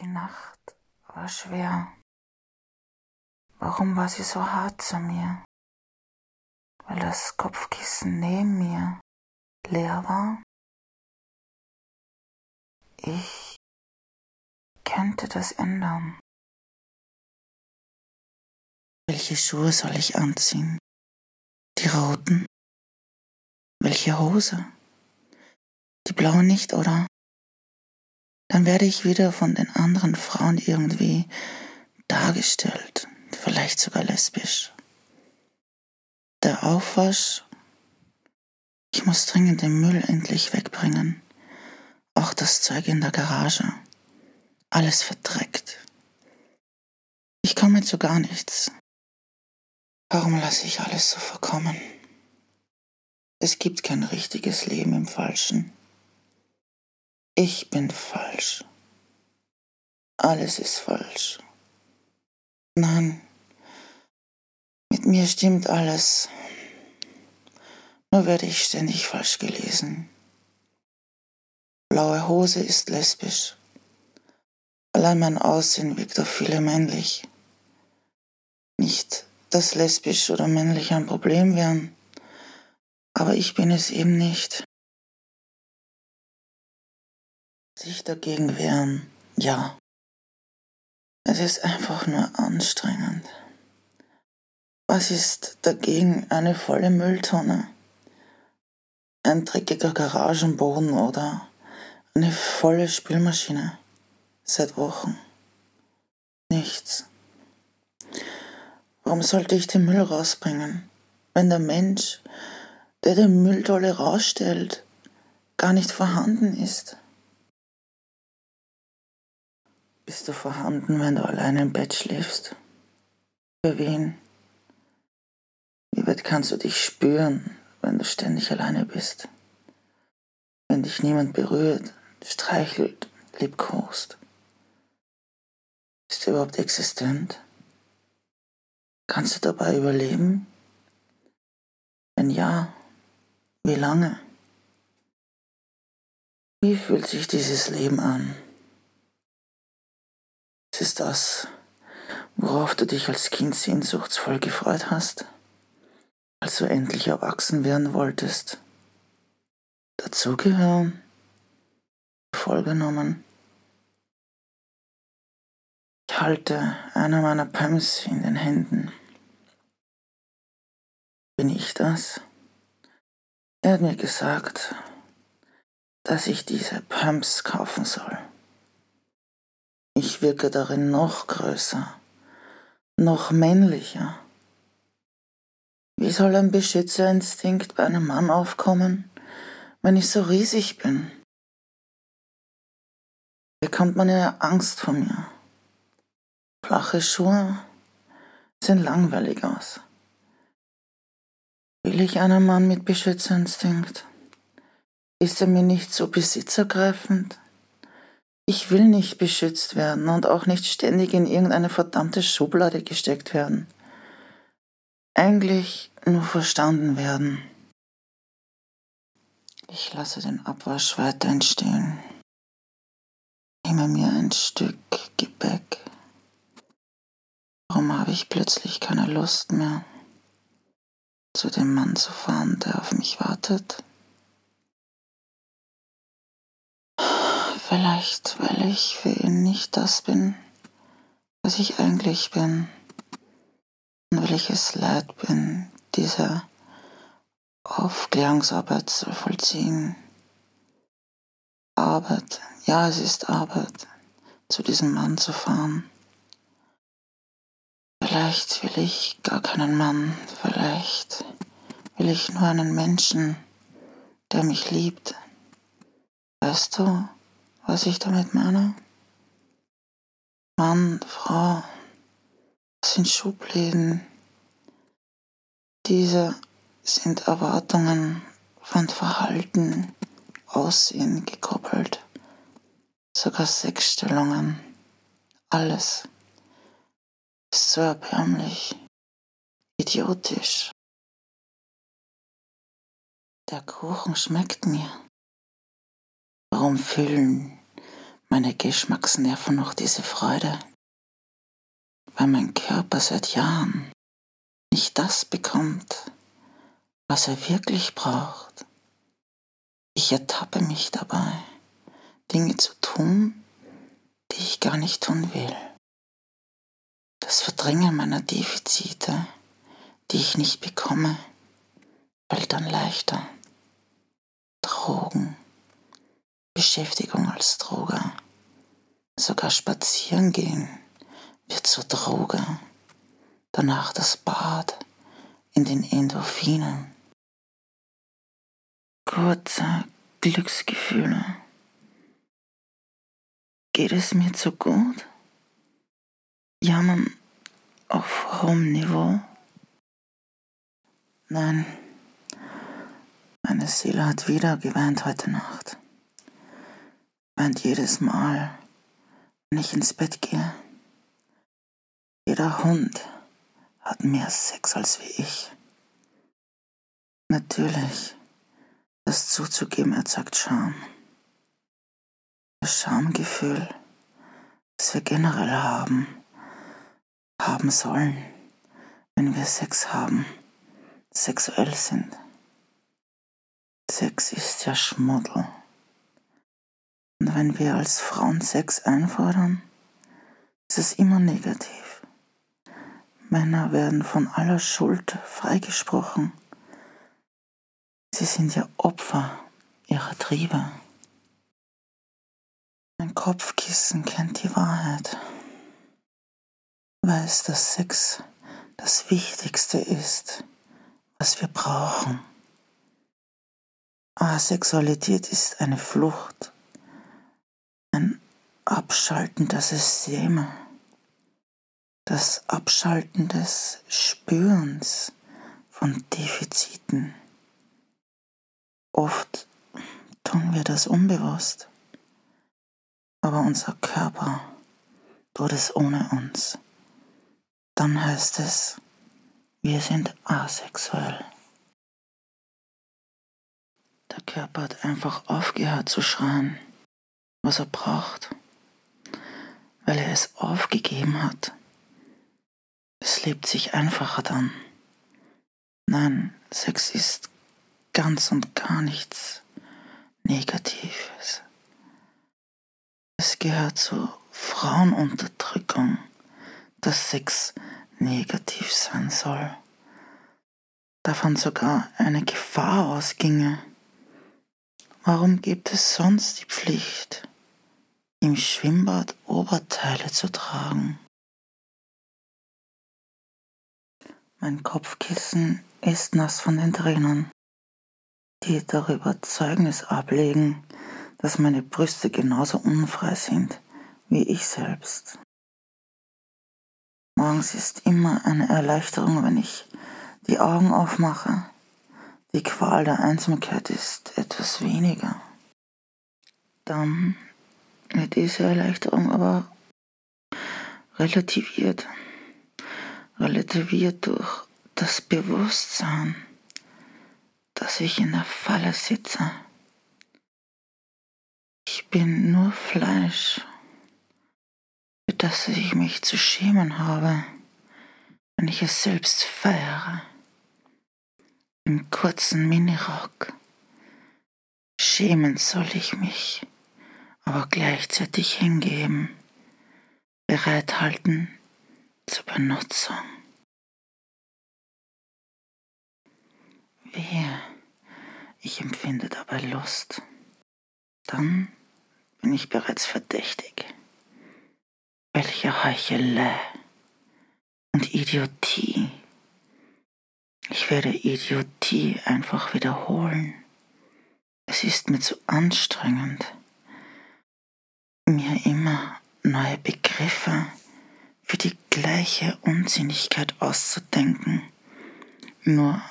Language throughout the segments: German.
Die Nacht war schwer. Warum war sie so hart zu mir? Weil das Kopfkissen neben mir leer war? Ich könnte das ändern. Welche Schuhe soll ich anziehen? Die roten? Welche Hose? Die blaue nicht, oder? Dann werde ich wieder von den anderen Frauen irgendwie dargestellt, vielleicht sogar lesbisch. Der Aufwasch. Ich muss dringend den Müll endlich wegbringen. Auch das Zeug in der Garage. Alles verdreckt. Ich komme zu gar nichts. Warum lasse ich alles so verkommen? Es gibt kein richtiges Leben im Falschen. Ich bin falsch. Alles ist falsch. Nein, mit mir stimmt alles. Nur werde ich ständig falsch gelesen. Blaue Hose ist lesbisch. Allein mein Aussehen wirkt auf viele männlich. Nicht, dass lesbisch oder männlich ein Problem wären, aber ich bin es eben nicht. Sich dagegen wehren, ja. Es ist einfach nur anstrengend. Was ist dagegen eine volle Mülltonne? Ein dreckiger Garagenboden oder eine volle Spülmaschine. Seit Wochen. Nichts. Warum sollte ich den Müll rausbringen, wenn der Mensch, der den Mülltolle rausstellt, gar nicht vorhanden ist? Bist du vorhanden, wenn du allein im Bett schläfst? Für wen? Wie weit kannst du dich spüren, wenn du ständig alleine bist? Wenn dich niemand berührt, streichelt, liebkost. Bist du überhaupt existent? Kannst du dabei überleben? Wenn ja, wie lange? Wie fühlt sich dieses Leben an? Es ist das, worauf du dich als Kind sehnsuchtsvoll gefreut hast, als du endlich erwachsen werden wolltest. Dazugehören? vollgenommen. Ich halte einer meiner Pumps in den Händen. Bin ich das? Er hat mir gesagt, dass ich diese Pumps kaufen soll. Ich wirke darin noch größer, noch männlicher. Wie soll ein Beschützerinstinkt bei einem Mann aufkommen, wenn ich so riesig bin? bekommt man ja Angst vor mir. Flache Schuhe sehen langweilig aus. Will ich einen Mann mit Beschützerinstinkt? Ist er mir nicht so besitzergreifend? Ich will nicht beschützt werden und auch nicht ständig in irgendeine verdammte Schublade gesteckt werden. Eigentlich nur verstanden werden. Ich lasse den Abwasch weiter entstehen nehme mir ein Stück Gebäck. Warum habe ich plötzlich keine Lust mehr, zu dem Mann zu fahren, der auf mich wartet? Vielleicht, weil ich für ihn nicht das bin, was ich eigentlich bin und weil ich es leid bin, diese Aufklärungsarbeit zu vollziehen. Arbeit, ja, es ist Arbeit, zu diesem Mann zu fahren. Vielleicht will ich gar keinen Mann, vielleicht will ich nur einen Menschen, der mich liebt. Weißt du, was ich damit meine? Mann, Frau, das sind Schubläden. Diese sind Erwartungen von Verhalten, Aussehen gekoppelt. Sogar Sexstellungen. Alles ist so erbärmlich, idiotisch. Der Kuchen schmeckt mir. Warum fühlen meine Geschmacksnerven noch diese Freude, weil mein Körper seit Jahren nicht das bekommt, was er wirklich braucht. Ich ertappe mich dabei, Dinge zu tun, die ich gar nicht tun will. Das Verdrängen meiner Defizite, die ich nicht bekomme, fällt dann leichter. Drogen, Beschäftigung als Droge, sogar spazieren gehen wird zur Droge, danach das Bad in den Endorphinen. Kurze Glücksgefühle. Geht es mir zu gut? Jammern auf hohem Niveau? Nein, meine Seele hat wieder geweint heute Nacht. Weint jedes Mal, wenn ich ins Bett gehe. Jeder Hund hat mehr Sex als wie ich. Natürlich, das zuzugeben erzeugt Scham. Das Schamgefühl, das wir generell haben, haben sollen, wenn wir Sex haben sexuell sind. Sex ist ja Schmuddel. Und wenn wir als Frauen Sex einfordern, ist es immer negativ. Männer werden von aller Schuld freigesprochen. Sie sind ja Opfer ihrer Triebe. Mein Kopfkissen kennt die Wahrheit, weiß, dass Sex das Wichtigste ist was wir brauchen. Asexualität ist eine Flucht, ein Abschalten der Systeme, das Abschalten des Spürens von Defiziten. Oft tun wir das unbewusst, aber unser Körper tut es ohne uns. Dann heißt es, wir sind asexuell. Der Körper hat einfach aufgehört zu schreien, was er braucht, weil er es aufgegeben hat. Es lebt sich einfacher dann. Nein, Sex ist ganz und gar nichts Negatives. Es gehört zur Frauenunterdrückung, dass Sex negativ sein soll, davon sogar eine Gefahr ausginge. Warum gibt es sonst die Pflicht, im Schwimmbad Oberteile zu tragen? Mein Kopfkissen ist nass von den Tränen, die darüber Zeugnis ablegen, dass meine Brüste genauso unfrei sind wie ich selbst. Morgens ist immer eine Erleichterung, wenn ich die Augen aufmache. Die Qual der Einsamkeit ist etwas weniger. Dann wird diese Erleichterung aber relativiert. Relativiert durch das Bewusstsein, dass ich in der Falle sitze. Ich bin nur Fleisch dass ich mich zu schämen habe, wenn ich es selbst feiere. Im kurzen Minirock. Schämen soll ich mich, aber gleichzeitig hingeben, bereithalten zur Benutzung. Wehe, ich empfinde dabei Lust. Dann bin ich bereits verdächtig. Welche Heuchelei und Idiotie. Ich werde Idiotie einfach wiederholen. Es ist mir zu anstrengend, mir immer neue Begriffe für die gleiche Unsinnigkeit auszudenken, nur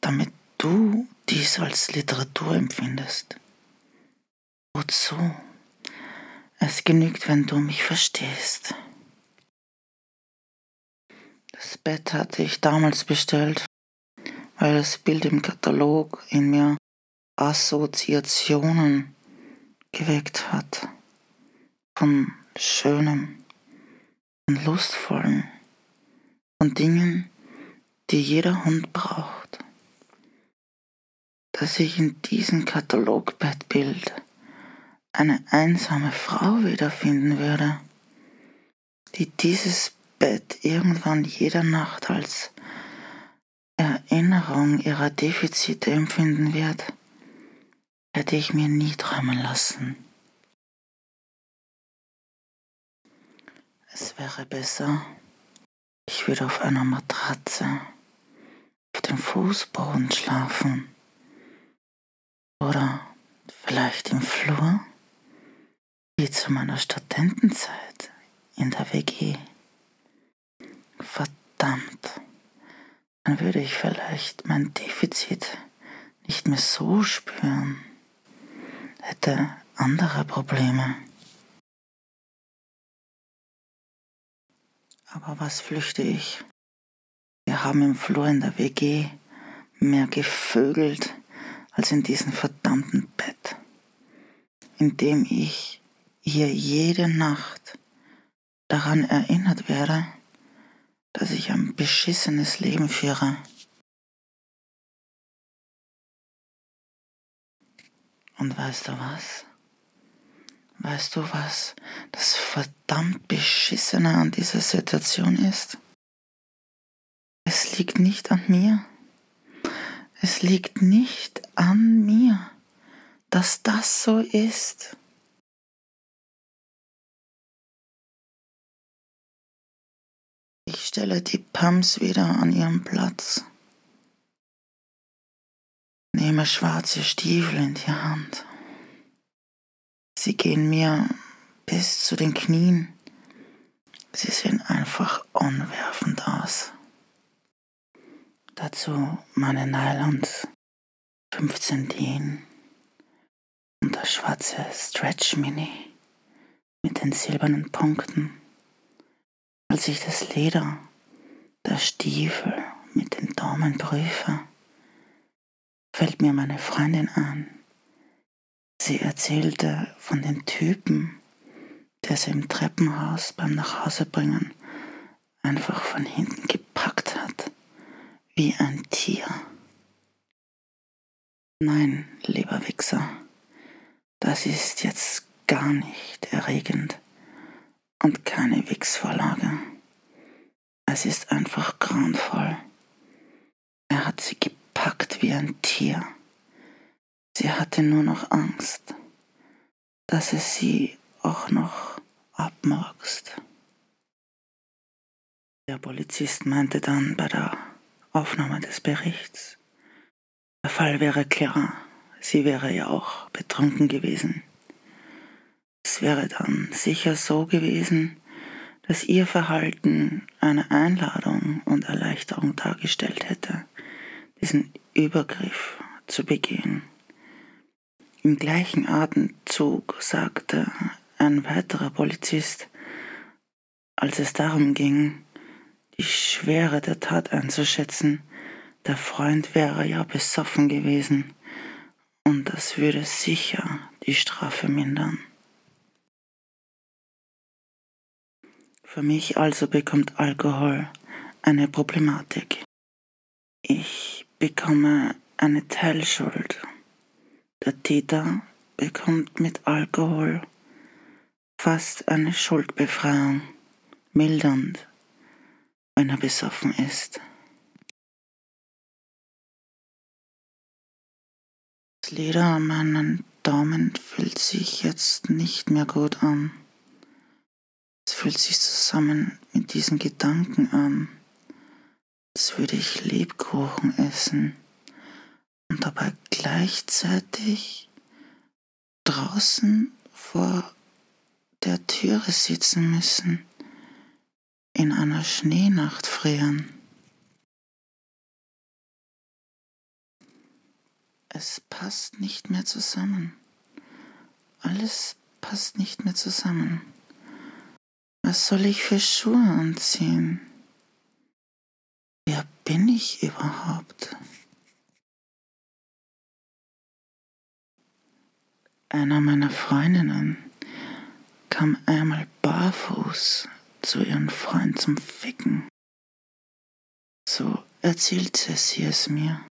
damit du dies als Literatur empfindest. Wozu? Es genügt, wenn du mich verstehst. Das Bett hatte ich damals bestellt, weil das Bild im Katalog in mir Assoziationen geweckt hat. Von Schönem, von Lustvollen, von Dingen, die jeder Hund braucht. Dass ich in diesem Katalogbettbild eine einsame Frau wiederfinden würde, die dieses Bett irgendwann jeder Nacht als Erinnerung ihrer Defizite empfinden wird, hätte ich mir nie träumen lassen. Es wäre besser, ich würde auf einer Matratze auf dem Fußboden schlafen oder vielleicht im Flur, wie zu meiner Studentenzeit in der WG. Verdammt, dann würde ich vielleicht mein Defizit nicht mehr so spüren, hätte andere Probleme. Aber was flüchte ich? Wir haben im Flur in der WG mehr gevögelt als in diesem verdammten Bett, in dem ich hier jede Nacht daran erinnert werde, dass ich ein beschissenes Leben führe. Und weißt du was? Weißt du, was das verdammt Beschissene an dieser Situation ist? Es liegt nicht an mir. Es liegt nicht an mir, dass das so ist. Ich stelle die Pumps wieder an ihren Platz. Nehme schwarze Stiefel in die Hand. Sie gehen mir bis zu den Knien. Sie sehen einfach unwerfend aus. Dazu meine Nylons, 15 DIN und das schwarze Stretch Mini mit den silbernen Punkten. Als ich das Leder der Stiefel mit den Daumen prüfe, fällt mir meine Freundin an, Sie erzählte von dem Typen, der sie im Treppenhaus beim Nachhausebringen einfach von hinten gepackt hat, wie ein Tier. Nein, lieber Wichser, das ist jetzt gar nicht erregend und keine Wichsvorlage. Es ist einfach grauenvoll. Er hat sie gepackt wie ein Tier. Sie hatte nur noch Angst, dass es sie auch noch abmurkst. Der Polizist meinte dann bei der Aufnahme des Berichts, der Fall wäre klar, sie wäre ja auch betrunken gewesen. Es wäre dann sicher so gewesen, dass ihr Verhalten eine Einladung und Erleichterung dargestellt hätte, diesen Übergriff zu begehen. Im gleichen Atemzug sagte ein weiterer Polizist, als es darum ging, die Schwere der Tat einzuschätzen, der Freund wäre ja besoffen gewesen und das würde sicher die Strafe mindern. Für mich also bekommt Alkohol eine Problematik. Ich bekomme eine Teilschuld der Täter bekommt mit Alkohol fast eine Schuldbefreiung, mildernd, wenn er besoffen ist. Das Leder an meinen Daumen fühlt sich jetzt nicht mehr gut an. Es fühlt sich zusammen mit diesen Gedanken an, als würde ich Lebkuchen essen und dabei gleichzeitig draußen vor der Türe sitzen müssen, in einer Schneenacht frieren. Es passt nicht mehr zusammen. Alles passt nicht mehr zusammen. Was soll ich für Schuhe anziehen? Wer bin ich überhaupt? Einer meiner Freundinnen kam einmal barfuß zu ihrem Freund zum Ficken. So erzählte sie es mir.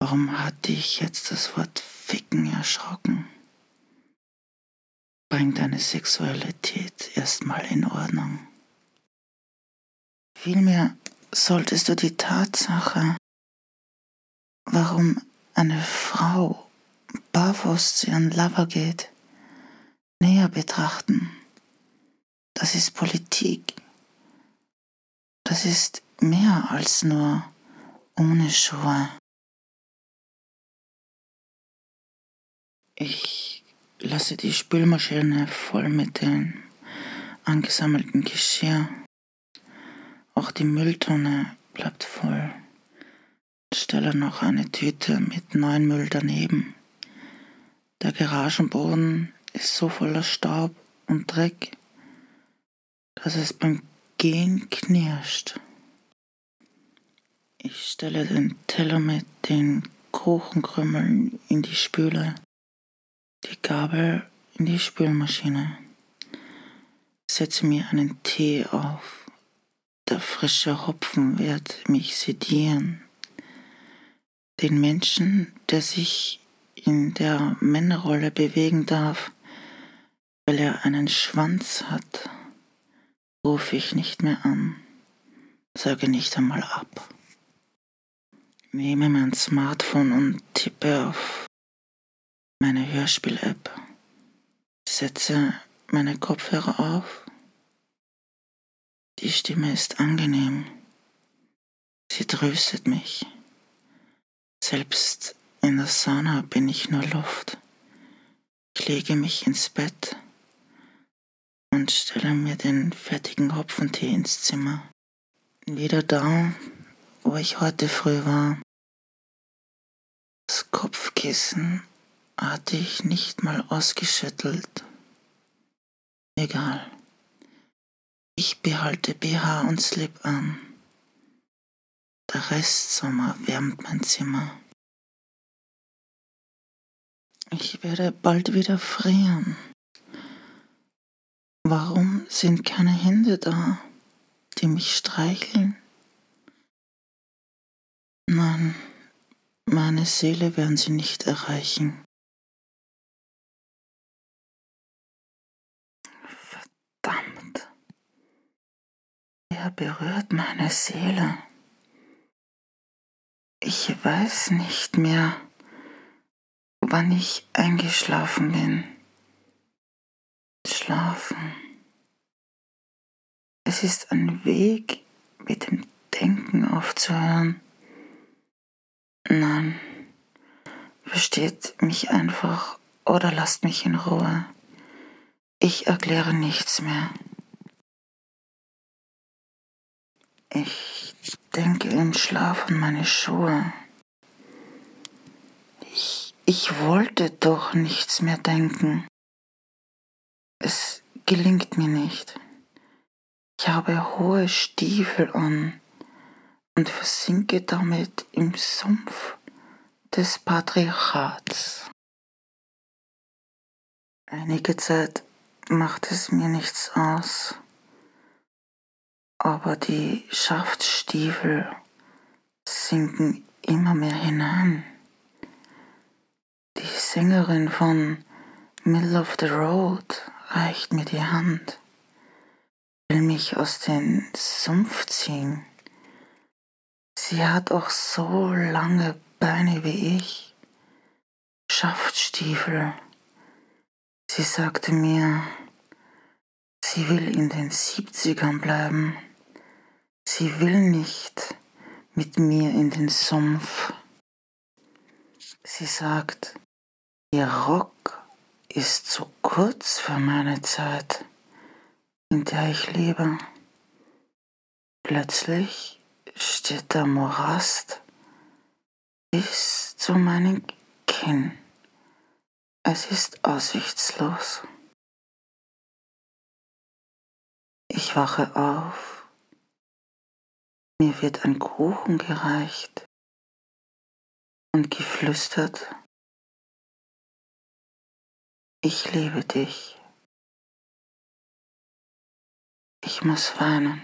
Warum hatte ich jetzt das Wort Ficken erschrocken? Bring deine Sexualität erstmal in Ordnung. Vielmehr solltest du die Tatsache, warum eine Frau barfuß zu ihrem Lover geht, näher betrachten. Das ist Politik. Das ist mehr als nur ohne Schuhe. Ich lasse die Spülmaschine voll mit dem angesammelten Geschirr. Auch die Mülltonne bleibt voll. Stelle noch eine Tüte mit neuen Müll daneben. Der Garagenboden ist so voller Staub und Dreck, dass es beim Gehen knirscht. Ich stelle den Teller mit den Kuchenkrümmeln in die Spüle die Gabel in die Spülmaschine, setze mir einen Tee auf. Der frische Hopfen wird mich sedieren. Den Menschen, der sich in der Männerrolle bewegen darf, weil er einen Schwanz hat, rufe ich nicht mehr an, sage nicht einmal ab. Nehme mein Smartphone und tippe auf meine Hörspiel-App, setze meine Kopfhörer auf. Die Stimme ist angenehm. Sie tröstet mich. Selbst in der Sauna bin ich nur Luft. Ich lege mich ins Bett und stelle mir den fertigen Hopfentee ins Zimmer. Wieder da, wo ich heute früh war. Das Kopfkissen hatte ich nicht mal ausgeschüttelt. Egal. Ich behalte BH und Slip an. Der Restsommer wärmt mein Zimmer. Ich werde bald wieder frieren. Warum sind keine Hände da, die mich streicheln? Nein, meine Seele werden sie nicht erreichen. Er berührt meine Seele. Ich weiß nicht mehr, wann ich eingeschlafen bin. Schlafen. Es ist ein Weg, mit dem Denken aufzuhören. Nein, versteht mich einfach oder lasst mich in Ruhe. Ich erkläre nichts mehr. Ich denke im Schlaf an meine Schuhe. Ich, wollte doch nichts mehr denken. Es gelingt mir nicht. Ich habe hohe Stiefel an und versinke damit im Sumpf des Patriarchats. Einige Zeit macht es mir nichts aus aber die Schaftstiefel sinken immer mehr hinein. Sängerin von Middle of the Road reicht mir die Hand, will mich aus dem Sumpf ziehen. Sie hat auch so lange Beine wie ich, Schaftstiefel. Sie sagte mir, sie will in den 70ern bleiben. Sie will nicht mit mir in den Sumpf. Sie sagt, ihr Rock ist zu kurz für meine Zeit, in der ich lebe. Plötzlich steht der Morast bis zu meinem Kinn. Es ist aussichtslos. Ich wache auf mir wird ein Kuchen gereicht und geflüstert. Ich liebe dich. Ich muss weinen.